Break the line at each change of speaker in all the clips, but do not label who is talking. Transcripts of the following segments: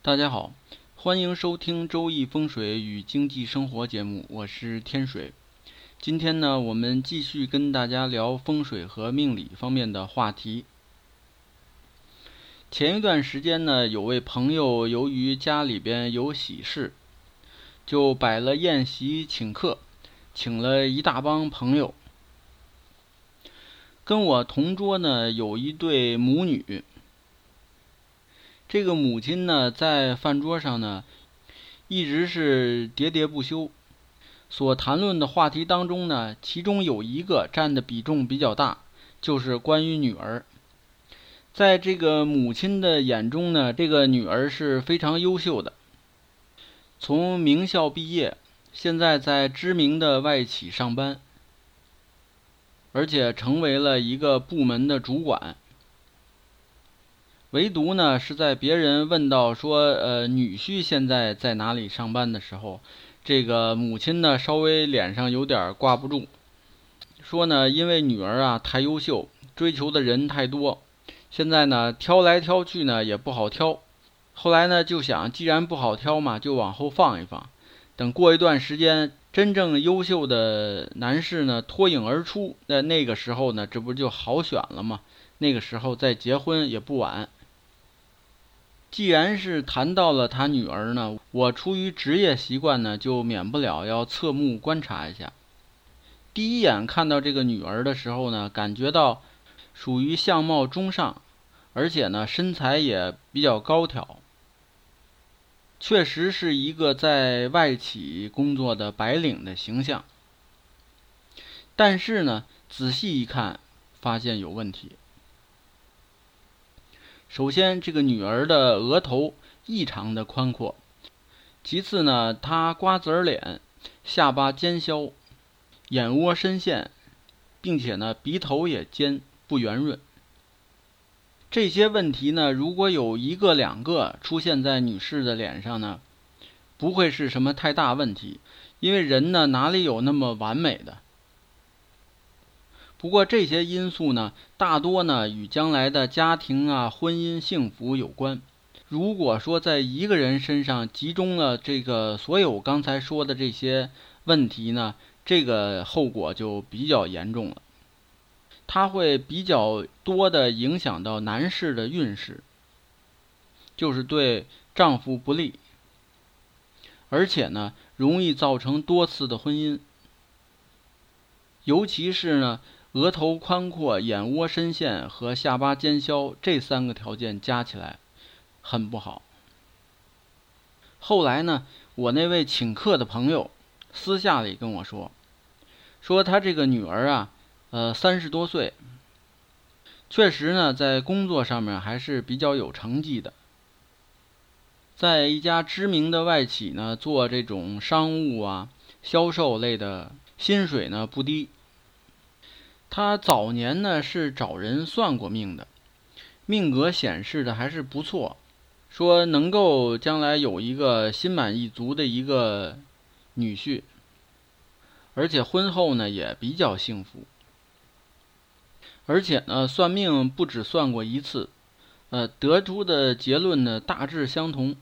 大家好，欢迎收听《周易风水与经济生活》节目，我是天水。今天呢，我们继续跟大家聊风水和命理方面的话题。前一段时间呢，有位朋友由于家里边有喜事，就摆了宴席请客，请了一大帮朋友。跟我同桌呢，有一对母女。这个母亲呢，在饭桌上呢，一直是喋喋不休。所谈论的话题当中呢，其中有一个占的比重比较大，就是关于女儿。在这个母亲的眼中呢，这个女儿是非常优秀的，从名校毕业，现在在知名的外企上班。而且成为了一个部门的主管，唯独呢是在别人问到说，呃，女婿现在在哪里上班的时候，这个母亲呢稍微脸上有点挂不住，说呢，因为女儿啊太优秀，追求的人太多，现在呢挑来挑去呢也不好挑，后来呢就想，既然不好挑嘛，就往后放一放，等过一段时间。真正优秀的男士呢，脱颖而出，那那个时候呢，这不就好选了吗？那个时候再结婚也不晚。既然是谈到了他女儿呢，我出于职业习惯呢，就免不了要侧目观察一下。第一眼看到这个女儿的时候呢，感觉到属于相貌中上，而且呢身材也比较高挑。确实是一个在外企工作的白领的形象，但是呢，仔细一看，发现有问题。首先，这个女儿的额头异常的宽阔；其次呢，她瓜子脸，下巴尖削，眼窝深陷，并且呢，鼻头也尖，不圆润。这些问题呢，如果有一个两个出现在女士的脸上呢，不会是什么太大问题，因为人呢哪里有那么完美的？不过这些因素呢，大多呢与将来的家庭啊、婚姻幸福有关。如果说在一个人身上集中了这个所有刚才说的这些问题呢，这个后果就比较严重了。它会比较多的影响到男士的运势，就是对丈夫不利，而且呢，容易造成多次的婚姻。尤其是呢，额头宽阔、眼窝深陷和下巴尖削这三个条件加起来，很不好。后来呢，我那位请客的朋友私下里跟我说，说他这个女儿啊。呃，三十多岁，确实呢，在工作上面还是比较有成绩的，在一家知名的外企呢做这种商务啊、销售类的，薪水呢不低。他早年呢是找人算过命的，命格显示的还是不错，说能够将来有一个心满意足的一个女婿，而且婚后呢也比较幸福。而且呢，算命不止算过一次，呃，得出的结论呢大致相同。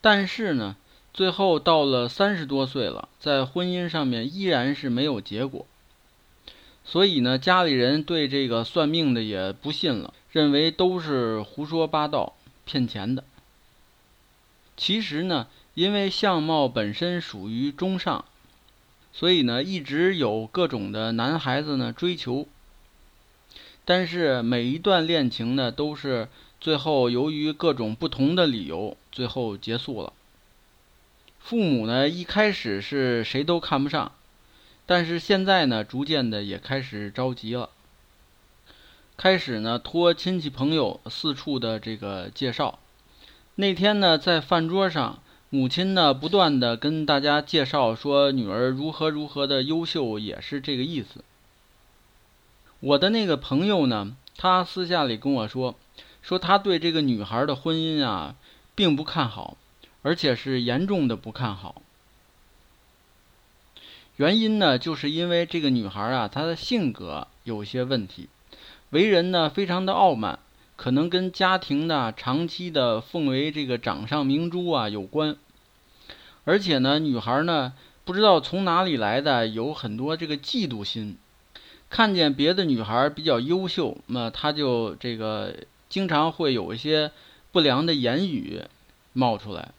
但是呢，最后到了三十多岁了，在婚姻上面依然是没有结果。所以呢，家里人对这个算命的也不信了，认为都是胡说八道、骗钱的。其实呢，因为相貌本身属于中上，所以呢，一直有各种的男孩子呢追求。但是每一段恋情呢，都是最后由于各种不同的理由，最后结束了。父母呢，一开始是谁都看不上，但是现在呢，逐渐的也开始着急了，开始呢托亲戚朋友四处的这个介绍。那天呢，在饭桌上，母亲呢不断的跟大家介绍说女儿如何如何的优秀，也是这个意思。我的那个朋友呢，他私下里跟我说，说他对这个女孩的婚姻啊，并不看好，而且是严重的不看好。原因呢，就是因为这个女孩啊，她的性格有些问题，为人呢非常的傲慢，可能跟家庭的长期的奉为这个掌上明珠啊有关。而且呢，女孩呢不知道从哪里来的，有很多这个嫉妒心，看见别的女孩比较优秀，那她就这个经常会有一些不良的言语冒出来。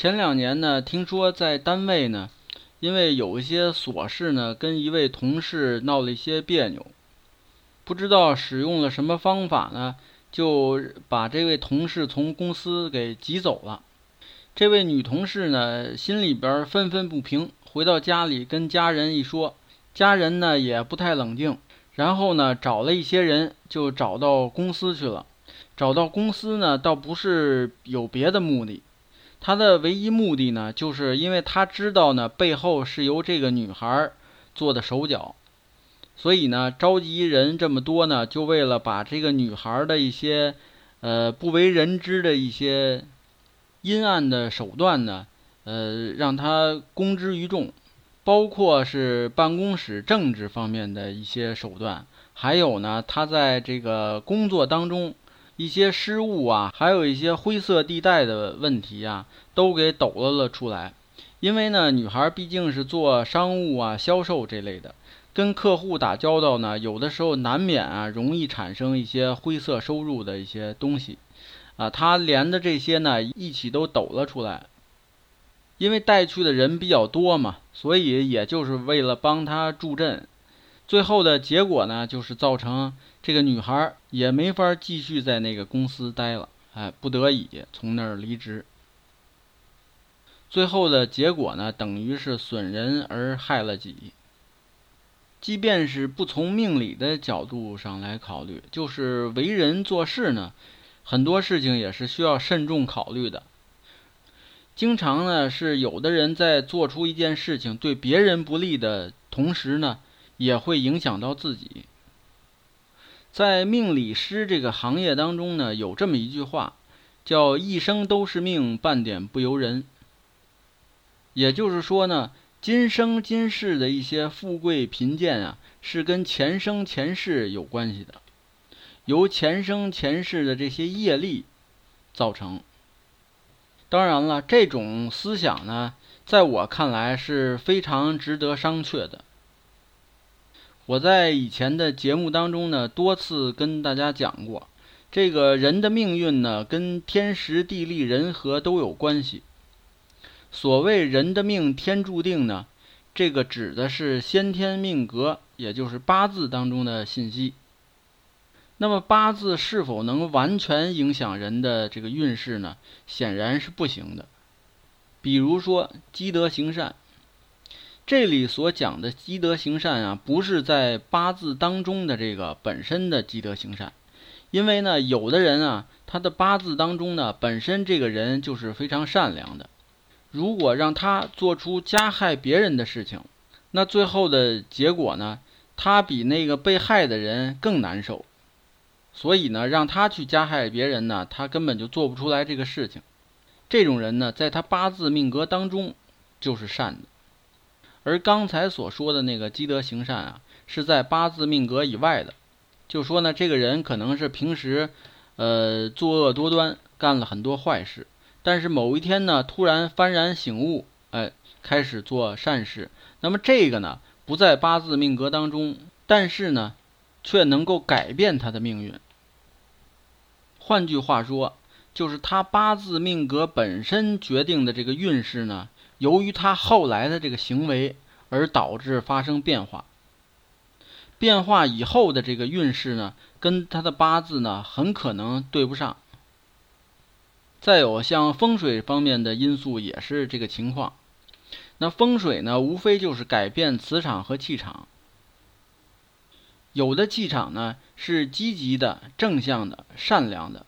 前两年呢，听说在单位呢，因为有一些琐事呢，跟一位同事闹了一些别扭，不知道使用了什么方法呢，就把这位同事从公司给挤走了。这位女同事呢，心里边愤愤不平，回到家里跟家人一说，家人呢也不太冷静，然后呢找了一些人，就找到公司去了。找到公司呢，倒不是有别的目的。他的唯一目的呢，就是因为他知道呢，背后是由这个女孩做的手脚，所以呢，召集人这么多呢，就为了把这个女孩的一些呃不为人知的一些阴暗的手段呢，呃，让他公之于众，包括是办公室政治方面的一些手段，还有呢，他在这个工作当中。一些失误啊，还有一些灰色地带的问题啊，都给抖了了出来。因为呢，女孩毕竟是做商务啊、销售这类的，跟客户打交道呢，有的时候难免啊，容易产生一些灰色收入的一些东西啊。她连的这些呢，一起都抖了出来。因为带去的人比较多嘛，所以也就是为了帮她助阵。最后的结果呢，就是造成这个女孩也没法继续在那个公司待了，哎，不得已从那儿离职。最后的结果呢，等于是损人而害了己。即便是不从命理的角度上来考虑，就是为人做事呢，很多事情也是需要慎重考虑的。经常呢，是有的人在做出一件事情对别人不利的同时呢。也会影响到自己。在命理师这个行业当中呢，有这么一句话，叫“一生都是命，半点不由人”。也就是说呢，今生今世的一些富贵贫贱啊，是跟前生前世有关系的，由前生前世的这些业力造成。当然了，这种思想呢，在我看来是非常值得商榷的。我在以前的节目当中呢，多次跟大家讲过，这个人的命运呢，跟天时地利人和都有关系。所谓人的命天注定呢，这个指的是先天命格，也就是八字当中的信息。那么八字是否能完全影响人的这个运势呢？显然是不行的。比如说积德行善。这里所讲的积德行善啊，不是在八字当中的这个本身的积德行善，因为呢，有的人啊，他的八字当中呢，本身这个人就是非常善良的，如果让他做出加害别人的事情，那最后的结果呢，他比那个被害的人更难受，所以呢，让他去加害别人呢，他根本就做不出来这个事情。这种人呢，在他八字命格当中就是善的。而刚才所说的那个积德行善啊，是在八字命格以外的。就说呢，这个人可能是平时，呃，作恶多端，干了很多坏事，但是某一天呢，突然幡然醒悟，哎，开始做善事。那么这个呢，不在八字命格当中，但是呢，却能够改变他的命运。换句话说，就是他八字命格本身决定的这个运势呢。由于他后来的这个行为而导致发生变化，变化以后的这个运势呢，跟他的八字呢很可能对不上。再有像风水方面的因素也是这个情况。那风水呢，无非就是改变磁场和气场。有的气场呢是积极的、正向的、善良的，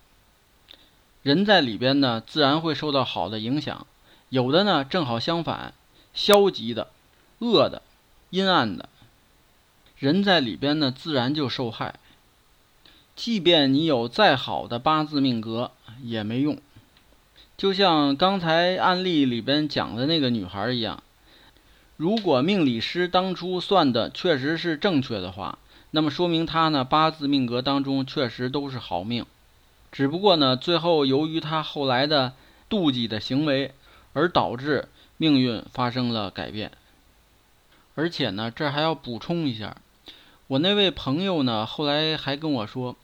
人在里边呢自然会受到好的影响。有的呢，正好相反，消极的、恶的、阴暗的，人在里边呢，自然就受害。即便你有再好的八字命格也没用。就像刚才案例里边讲的那个女孩一样，如果命理师当初算的确实是正确的话，那么说明她呢八字命格当中确实都是好命，只不过呢最后由于她后来的妒忌的行为，而导致命运发生了改变。而且呢，这还要补充一下，我那位朋友呢后来还跟我说，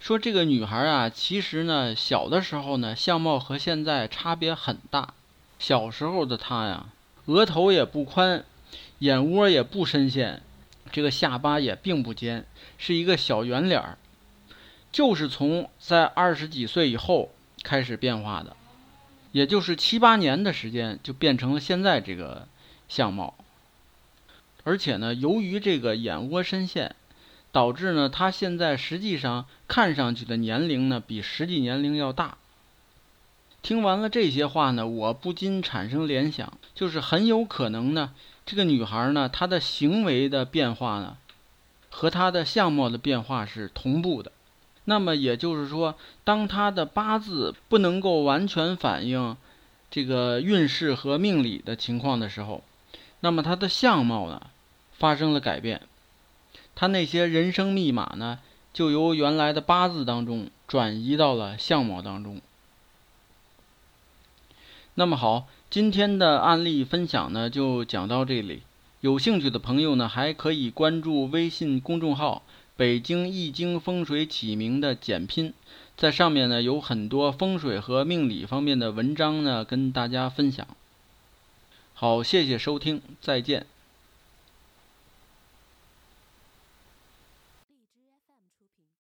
说这个女孩啊，其实呢小的时候呢相貌和现在差别很大，小时候的她呀，额头也不宽，眼窝也不深陷。这个下巴也并不尖，是一个小圆脸儿，就是从在二十几岁以后开始变化的，也就是七八年的时间就变成了现在这个相貌。而且呢，由于这个眼窝深陷，导致呢他现在实际上看上去的年龄呢比实际年龄要大。听完了这些话呢，我不禁产生联想，就是很有可能呢。这个女孩呢，她的行为的变化呢，和她的相貌的变化是同步的。那么也就是说，当他的八字不能够完全反映这个运势和命理的情况的时候，那么他的相貌呢发生了改变，他那些人生密码呢，就由原来的八字当中转移到了相貌当中。那么好。今天的案例分享呢，就讲到这里。有兴趣的朋友呢，还可以关注微信公众号“北京易经风水起名”的简拼，在上面呢有很多风水和命理方面的文章呢，跟大家分享。好，谢谢收听，再见。